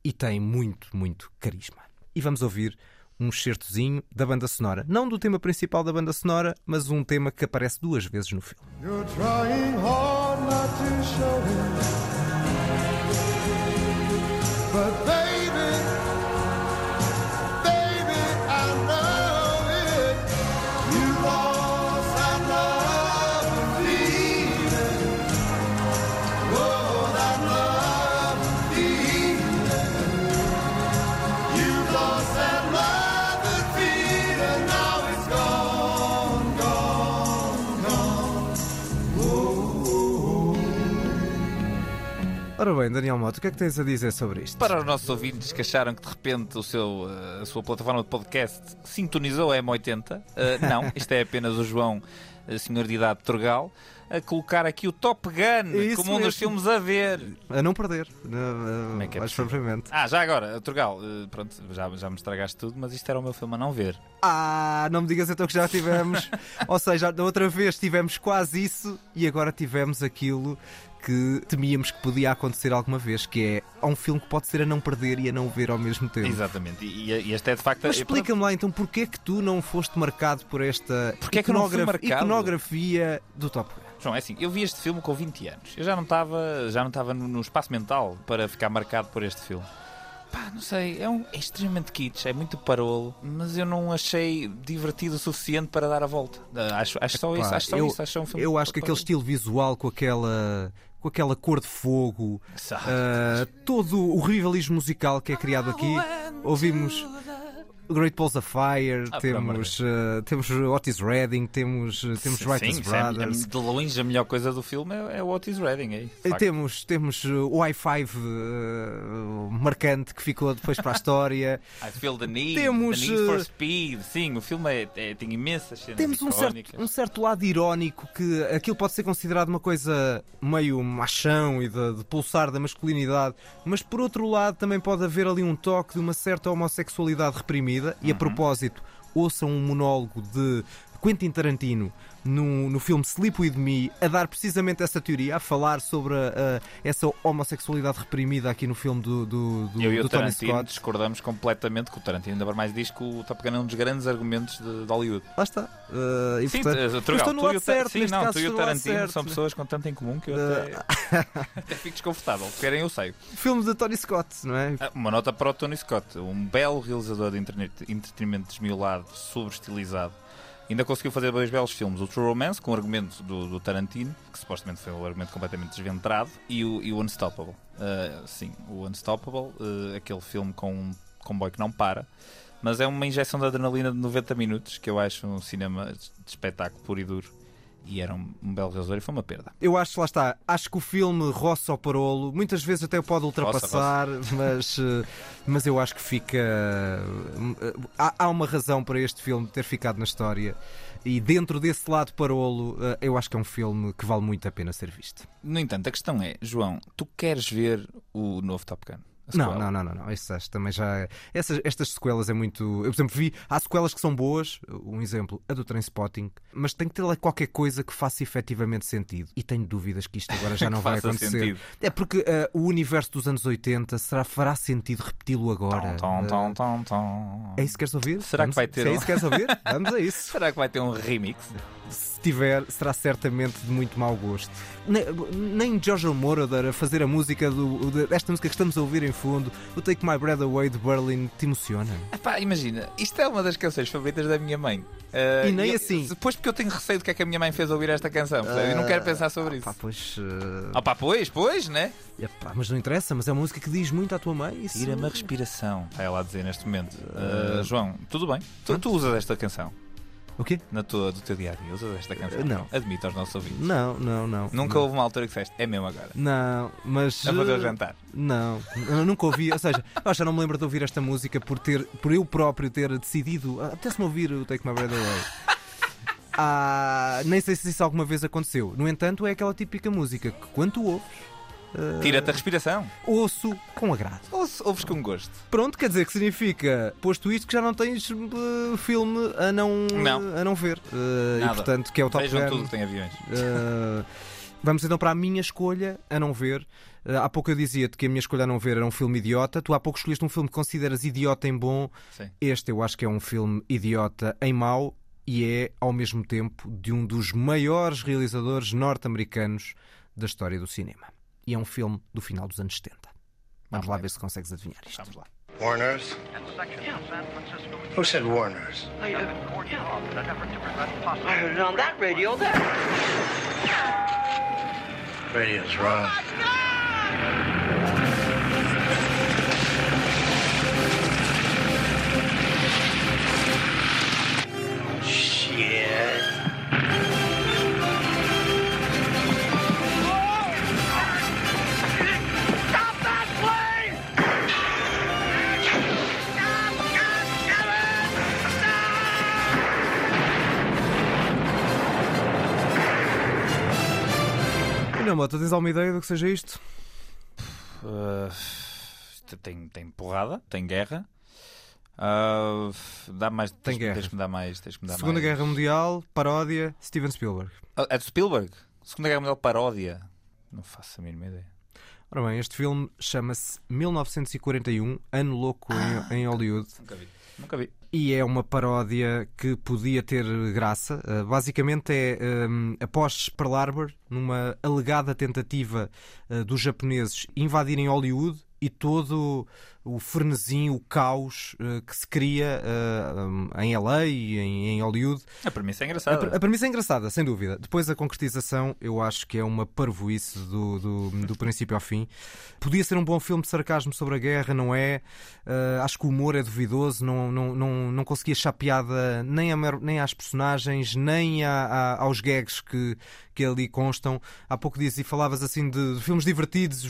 e tem muito, muito carisma. E vamos ouvir um excertozinho da banda sonora. Não do tema principal da banda sonora, mas um tema que aparece duas vezes no filme. But bem, Daniel Mota, o que é que tens a dizer sobre isto? Para os nossos ouvintes que acharam que de repente o seu, eh, a sua plataforma de podcast sintonizou a M80, uh, não, isto é apenas o João, uh, senhor de idade Torgal, a colocar aqui o Top Gun Isso como um dos filmes a ver. A não perder. Como é que é mais propriamente. Ah, já agora, Torgal, pronto, já, já me estragaste tudo, mas isto era o meu filme a não ver. Ah, não me digas então que já tivemos. <laughs> Ou seja, da outra vez tivemos quase isso e agora tivemos aquilo que temíamos que podia acontecer alguma vez, que é há um filme que pode ser a não perder e a não ver ao mesmo tempo. Exatamente, e, e este é de facto. Mas explica-me lá então porquê é que tu não foste marcado por esta porque é que iconograf... iconografia do Top Gun? João, é assim, eu vi este filme com 20 anos. Eu já não estava já não estava no, no espaço mental para ficar marcado por este filme. Pá, não sei, é, um, é extremamente kitsch, é muito parolo, mas eu não achei divertido o suficiente para dar a volta. Acho, acho só isso, acho só eu, isso. Acho um filme eu acho que aquele estilo visual com aquela com aquela cor de fogo, uh, todo o rivalismo musical que é criado aqui. Ouvimos Great Balls of Fire, ah, temos, uh, temos Otis Redding, temos, uh, temos Righteous é Brothers. É, de longe a melhor coisa do filme é, é o Otis Redding. É, eh, temos, temos o i5 uh, marcante que ficou depois para a história. <laughs> I feel the need, temos, the need for speed. Sim, o filme é, é, tem imensas cenas Temos um certo, um certo lado irónico que aquilo pode ser considerado uma coisa meio machão e de, de pulsar da masculinidade, mas por outro lado também pode haver ali um toque de uma certa homossexualidade reprimida vida. E a uhum. propósito, ouçam um monólogo de Quentin Tarantino no, no filme Sleep With Me a dar precisamente essa teoria, a falar sobre a, a, essa homossexualidade reprimida aqui no filme do, do, do, Eu e do o Tony Tarantino Scott. discordamos completamente que o Tarantino ainda mais diz que o Top Gun é um dos grandes argumentos de, de Hollywood. Lá está. Uh, e, sim, portanto, Trugal, estou no lado certo, sim, não, tu e o Tarantino são pessoas com tanto em comum que eu até, uh... <laughs> até fico desconfortável. Querem, eu sei. Filme de Tony Scott, não é? Ah, uma nota para o Tony Scott, um belo realizador de entretenimento desmiolado, sobreestilizado Ainda conseguiu fazer dois belos filmes: o True Romance, com o argumento do, do Tarantino, que supostamente foi um argumento completamente desventrado, e o, e o Unstoppable. Uh, sim, o Unstoppable, uh, aquele filme com um comboio que não para. Mas é uma injeção de adrenalina de 90 minutos, que eu acho um cinema de espetáculo puro e duro e era um, um belo realizador e foi uma perda. Eu acho, lá está, acho que o filme roça ao parolo, muitas vezes até pode ultrapassar, roça, roça. <laughs> Mas, eh, mas eu acho que fica. Eh, há, há uma razão para este filme ter ficado na história. E dentro desse lado parolo, eh, eu acho que é um filme que vale muito a pena ser visto. No entanto, a questão é, João, tu queres ver o novo Top Gun? Não, não, não, não, não. Isso acho, também já. Essas, estas sequelas é muito. Eu, por exemplo, vi. Há sequelas que são boas, um exemplo, a do Trainspotting, mas tem que ter lá qualquer coisa que faça efetivamente sentido. E tenho dúvidas que isto agora <laughs> já não vai acontecer. Sentido. É porque uh, o universo dos anos 80 será, fará sentido repeti-lo agora. Tom, tom, tom, tom, É isso que queres ouvir? Será Vamos, que vai ter? Se é isso que queres ouvir? <laughs> Vamos a isso. Será que vai ter um remix? Se tiver, será certamente de muito mau gosto. Nem, nem George Moroder a fazer a música do, desta música que estamos a ouvir em fundo, o Take My Breath Away de Berlin, te emociona. Epá, imagina, isto é uma das canções favoritas da minha mãe. Uh, e nem eu, assim. Depois porque eu tenho receio do que é que a minha mãe fez ouvir esta canção. Uh, eu não quero pensar sobre isso. Pá, pois. Uh... Ah, pois, pois, né? Epá, mas não interessa, mas é uma música que diz muito à tua mãe. Isso... Tira-me a respiração, está ela a dizer neste momento. Uh, João, tudo bem? Tu, tu usas esta canção? O quê? Na tua, do teu diário, usas esta canção? Não. Admito aos nossos ouvintes. Não, não, não. Nunca não. houve uma altura que disseste, é mesmo agora. Não, mas. A fazer o jantar. Não, nunca ouvi. ou seja, eu já não me lembro de ouvir esta música por, ter, por eu próprio ter decidido. Até se me ouvir o Take My Breath Away. Ah, nem sei se isso alguma vez aconteceu. No entanto, é aquela típica música que quando tu ouves uh, Tira-te a respiração. ouço com agrado. Ouves, ouves com gosto. Pronto, quer dizer que significa, posto isto, que já não tens uh, filme a não, Não. a não ver. Uh, e portanto, que é o Top Vejam tudo que tem aviões. Uh, vamos então para a minha escolha a não ver. Há pouco eu dizia-te que a minha escolha a não ver era um filme idiota. Tu há pouco escolheste um filme que consideras idiota em bom. Sim. Este eu acho que é um filme idiota em mau e é, ao mesmo tempo, de um dos maiores realizadores norte-americanos da história do cinema. E é um filme do final dos anos 70. Vamos lá ver se consegues adivinhar isto. Vamos lá. Warner's? Who said Warner's? I heard it on that radio there. Radio's wrong. Shit. Não, Mota, tens alguma ideia do que seja isto? Uh, tem, tem porrada, tem guerra. Uh, dá mais, Tem tens, guerra. Tens que me dar mais. Tens que me dar Segunda mais. Guerra Mundial, paródia, Steven Spielberg. Ah, É de Spielberg? Segunda Guerra Mundial paródia. Não faço a mínima ideia. Ora bem, este filme chama-se 1941, Ano Louco em, em Hollywood. Nunca vi. Nunca vi. E é uma paródia que podia ter graça. Uh, basicamente é um, após Pearl Harbor, numa alegada tentativa uh, dos japoneses invadirem Hollywood e todo o frenesim, o caos uh, que se cria uh, um, em LA e em, em Hollywood. A premissa é A, engraçada. pre- a premissa é engraçada, sem dúvida. Depois a concretização, eu acho que é uma parvoíce do, do, do princípio ao fim. Podia ser um bom filme de sarcasmo sobre a guerra, não é? Uh, acho que o humor é duvidoso, não, não, não, não consegui achar piada nem, a nem às personagens, nem a- a- aos gags que, que ali constam. Há pouco dias e falavas assim de, de filmes divertidos,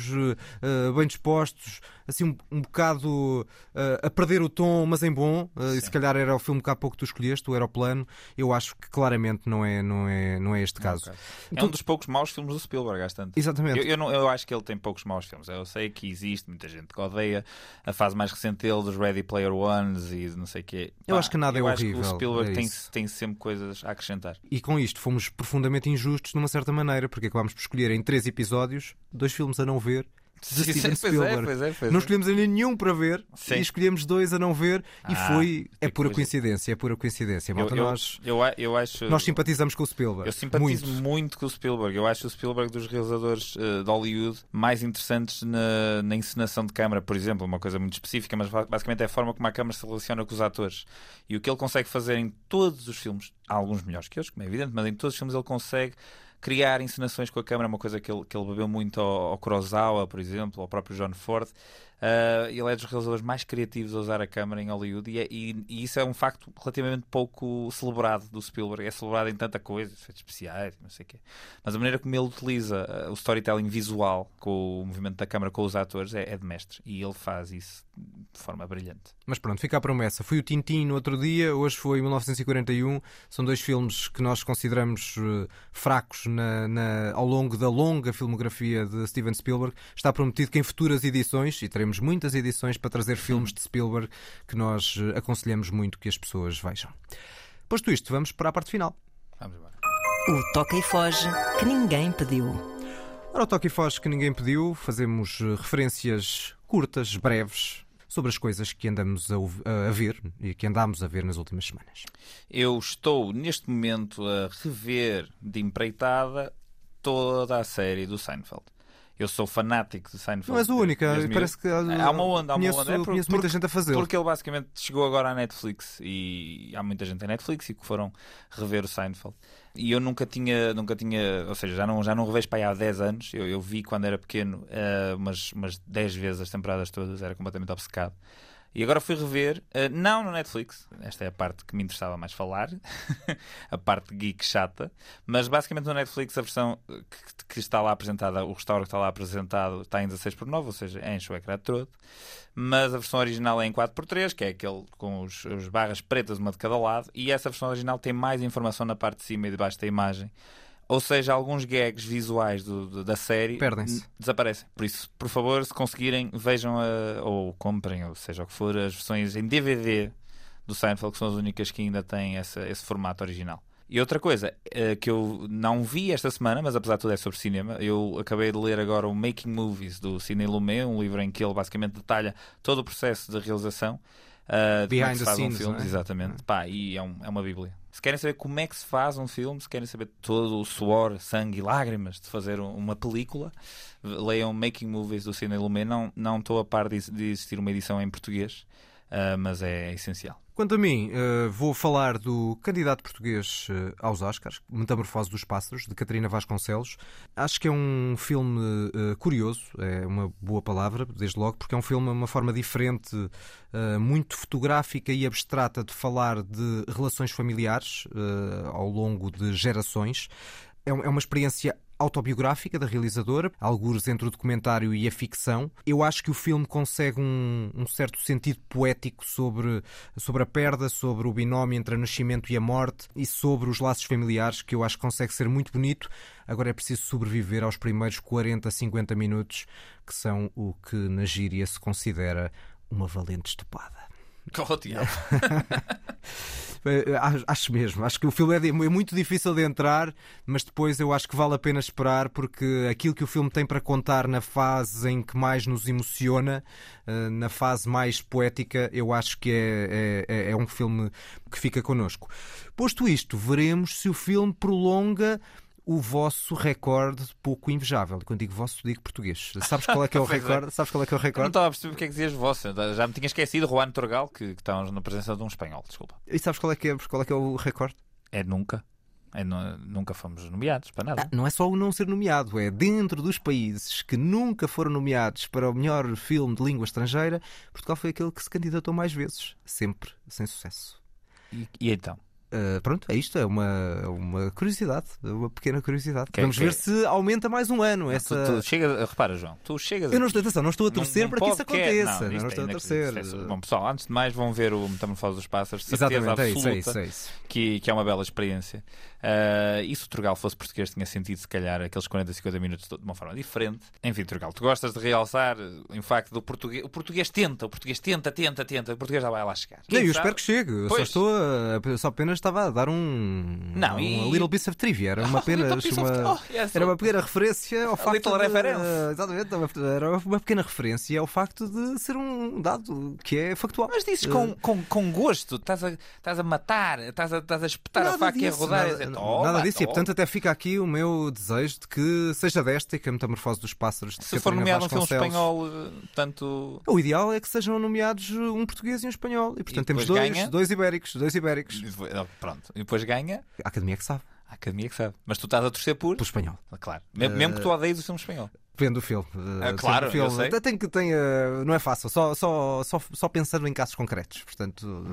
bem dispostos, assim um, um bocado uh, a perder o tom, mas em bom. Uh, e se calhar era o filme que há pouco tu escolheste, o Aeroplano. Eu acho que claramente não é, não é, não é este caso. É Então- um dos poucos maus filmes do Spielberg, às tantas. Exatamente. Eu, eu, não, eu acho que ele tem poucos maus filmes. Eu sei que existe muita gente que odeia a fase mais recente dele dos Ready Player Ones e não sei o quê. Eu acho que nada eu é acho que horrível, o Spielberg é tem, tem sempre coisas a acrescentar. E com isto fomos profundamente injustos numa certa maneira, porque acabámos por escolher em três episódios dois filmes a não ver. De Steven pois é, Spielberg. pois é, pois não é. escolhemos ainda nenhum para ver Sim. e escolhemos dois a não ver e Ah, foi. É pura coincidência, é pura coincidência. Eu, Malta, eu, nós, eu, eu acho. nós simpatizamos com o Spielberg. Eu simpatizo muito. muito. com o Spielberg. Eu acho o Spielberg dos realizadores eh, de Hollywood mais interessantes na, na encenação de câmara, por exemplo, uma coisa muito específica, mas ba- basicamente é a forma como a câmara se relaciona com os atores. E o que ele consegue fazer em todos os filmes, há alguns melhores que outros, como é evidente, mas em todos os filmes ele consegue criar encenações com a câmara, uma coisa que ele, que ele bebeu muito ao, ao Kurosawa, por exemplo, ao próprio John Ford. Uh, ele é dos realizadores mais criativos a usar a câmara em Hollywood e, é- e- e isso é um facto relativamente pouco celebrado do Spielberg. É celebrado em tanta coisa, efeitos especiais, não sei o quê. Mas a maneira como ele utiliza uh, o storytelling visual com o movimento da câmara com os atores é, é de mestre. E ele faz isso de forma brilhante. Mas pronto, fica a promessa. Foi o Tintin no outro dia, hoje foi 1941. São dois filmes que nós consideramos eh, fracos na- na- ao longo da longa filmografia de Steven Spielberg. Está prometido que em futuras edições, e teremos muitas edições para trazer filmes de Spielberg que nós eh, aconselhamos muito que as pessoas vejam. Posto isto, vamos para a parte final. Vamos embora. O Toca e Foge que ninguém pediu. Ora, o Toque e Foz que ninguém pediu, fazemos eh, referências curtas, breves, sobre as coisas que andamos a, a ver e que andámos a ver nas últimas semanas. Eu estou neste momento a rever de empreitada toda a série do Seinfeld. Eu sou fanático de Seinfeld. Não és o único, miúdo. parece que há, Há uma onda, há uma conheço, onda. É por- conheço muita porque- gente a fazê-lo. Porque ele basicamente chegou agora à Netflix e há muita gente à Netflix e que foram rever o Seinfeld. E eu nunca tinha, nunca tinha, ou seja, já não, já não revejo para aí há 10 anos. Eu, eu vi quando era pequeno eh, umas, umas 10 vezes as temporadas todas, era completamente obcecado. E agora fui rever, eh, não no Netflix, esta é a parte que me interessava mais falar, <laughs> a parte geek chata, mas basicamente no Netflix a versão eh, que, que está lá apresentada, o restauro que está lá apresentado está em 16 por 9, ou seja, enche o ecrã todo, mas a versão original é em 4x3, que é aquele com os, os barras pretas, uma de cada lado, e essa versão original tem mais informação na parte de cima e de baixo da imagem. Ou seja, alguns gags visuais do, do, da série Perdem-se. desaparecem. Por isso, por favor, se conseguirem, vejam a, ou comprem, ou seja o que for, as versões em DVD do Seinfeld, que são as únicas que ainda têm essa, esse formato original. E outra coisa uh, que eu não vi esta semana, mas apesar de tudo é sobre cinema, eu acabei de ler agora o Making Movies do Cine Lumet, um livro em que ele basicamente detalha todo o processo de realização. Uh, de Behind é the scenes, um filme, é? exatamente. Pá, e é, um- é uma bíblia. Se querem saber como é que se faz um filme, se querem saber todo o suor, sangue e lágrimas de fazer um- uma película, leiam Making Movies do Cine Lumet. Não não estou a par de, de existir uma edição em português, uh, mas é essencial. Quanto a mim, eh, vou falar do candidato português eh, aos Oscars, Metamorfose dos Pássaros, de Catarina Vasconcelos. Acho que é um filme eh, curioso, é uma boa palavra, desde logo, porque é um filme, uma forma diferente, muito fotográfica e abstrata de falar de relações familiares ao longo de gerações. É é uma experiência autobiográfica da realizadora, alguns entre o documentário e a ficção. Eu acho que o filme consegue um, um certo sentido poético sobre, sobre a perda, sobre o binómio entre o nascimento e a morte e sobre os laços familiares, que eu acho que consegue ser muito bonito. Agora é preciso sobreviver aos primeiros 40, 50 minutos, que são o que na gíria se considera uma valente estupada. Diabo. <laughs> Eh, acho- mesmo, acho que o filme é, é muito difícil de entrar, mas depois eu acho que vale a pena esperar porque aquilo que o filme tem para contar na fase em que mais nos emociona, eh, na fase mais poética, eu acho que é, é, é um filme que fica connosco. Posto isto, veremos se o filme prolonga o vosso recorde pouco invejável. E Quando digo vosso, digo português. Sabes qual é que é o <laughs> é. recorde? Sabes qual é que é o Eu não recorde? estava a perceber porque é que dizias vossa. Já me tinha esquecido Juan Torgal, que, que está na presença de um espanhol, desculpa. E sabes qual é que é, qual é, que é o recorde? É nunca. É nu- nunca fomos nomeados para nada. Ah, Não é só o não ser nomeado, é dentro dos países que nunca foram nomeados para o melhor filme de língua estrangeira, Portugal foi aquele que se candidatou mais vezes, sempre sem sucesso. E, e então? Ah, pronto, é isto, é uma, uma curiosidade, uma pequena curiosidade. Que- Vamos que- ver se aumenta mais um ano. Essa... Tu, tu chega, repara, João, tu chegas Eu não estou, atenção, não estou a torcer num para que isso aconteça. Não, Não, isto estou é a torcer. Isso é- Bom, pessoal, antes de mais vão ver o Metamorfose dos Pássaros. Certeza Exatamente, é isso, absoluta é isso, é isso. Que, que é uma bela experiência. Ah, e se o Turgal fosse português, tinha sentido, se calhar, aqueles 40, 50 minutos de uma forma diferente. Enfim, Turgal, tu gostas de realçar eh, o facto do português. O português tenta, o português tenta, tenta, tenta. O português já vai lá chegar. Não, eu espero que chegue. Eu só estou a, só apenas estava a dar um, Não, um e- little piece of trivia. Era uma <laughs> Oh, apenas of- uma, oh, yes. era uma pequena referência ao facto little de, reference. exatamente, era uma pequena referência ao facto de ser um dado que é factual. Mas dizes com, com, com gosto, estás a, estás a matar, estás a, estás a espetar a Nada faca e a disso, rodar. nada, e dizer, "Toma, nada disso, e toma." portanto até fica aqui o meu desejo de que seja desta e que a metamorfose dos pássaros de Se for Catarina nomeado um filme espanhol, eh, tanto. O ideal é que sejam nomeados um português e um espanhol. E portanto E temos dois, ganha? dois ibéricos, dois ibéricos. Ah, Pronto, e depois ganha A academia é que sabe, a academia que sabe. Mas tu estás a torcer por. pelo espanhol. Claro. Mesmo, mesmo que tu odeies o filme espanhol. Depende do filme. Ah, claro, filme. eu sei. Tem que, tem, não é fácil, só, só, só, só pensando em casos concretos. Portanto,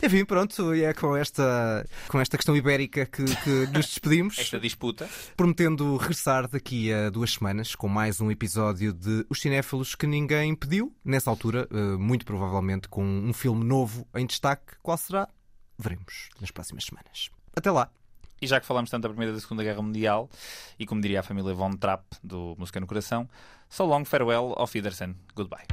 eh, enfim, pronto, e é com esta, com esta questão ibérica que, que nos despedimos. <laughs> Esta disputa. prometendo regressar daqui a duas semanas com mais um episódio de Os Cinéfilos que ninguém pediu. Nessa altura, muito provavelmente com um filme novo em destaque. Qual será? Veremos nas próximas semanas. Até lá! E já que falamos tanto da Primeira e da Segunda Guerra Mundial, e como diria a família Von Trapp do Música no Coração, so long, farewell, auf Wiedersehen, goodbye.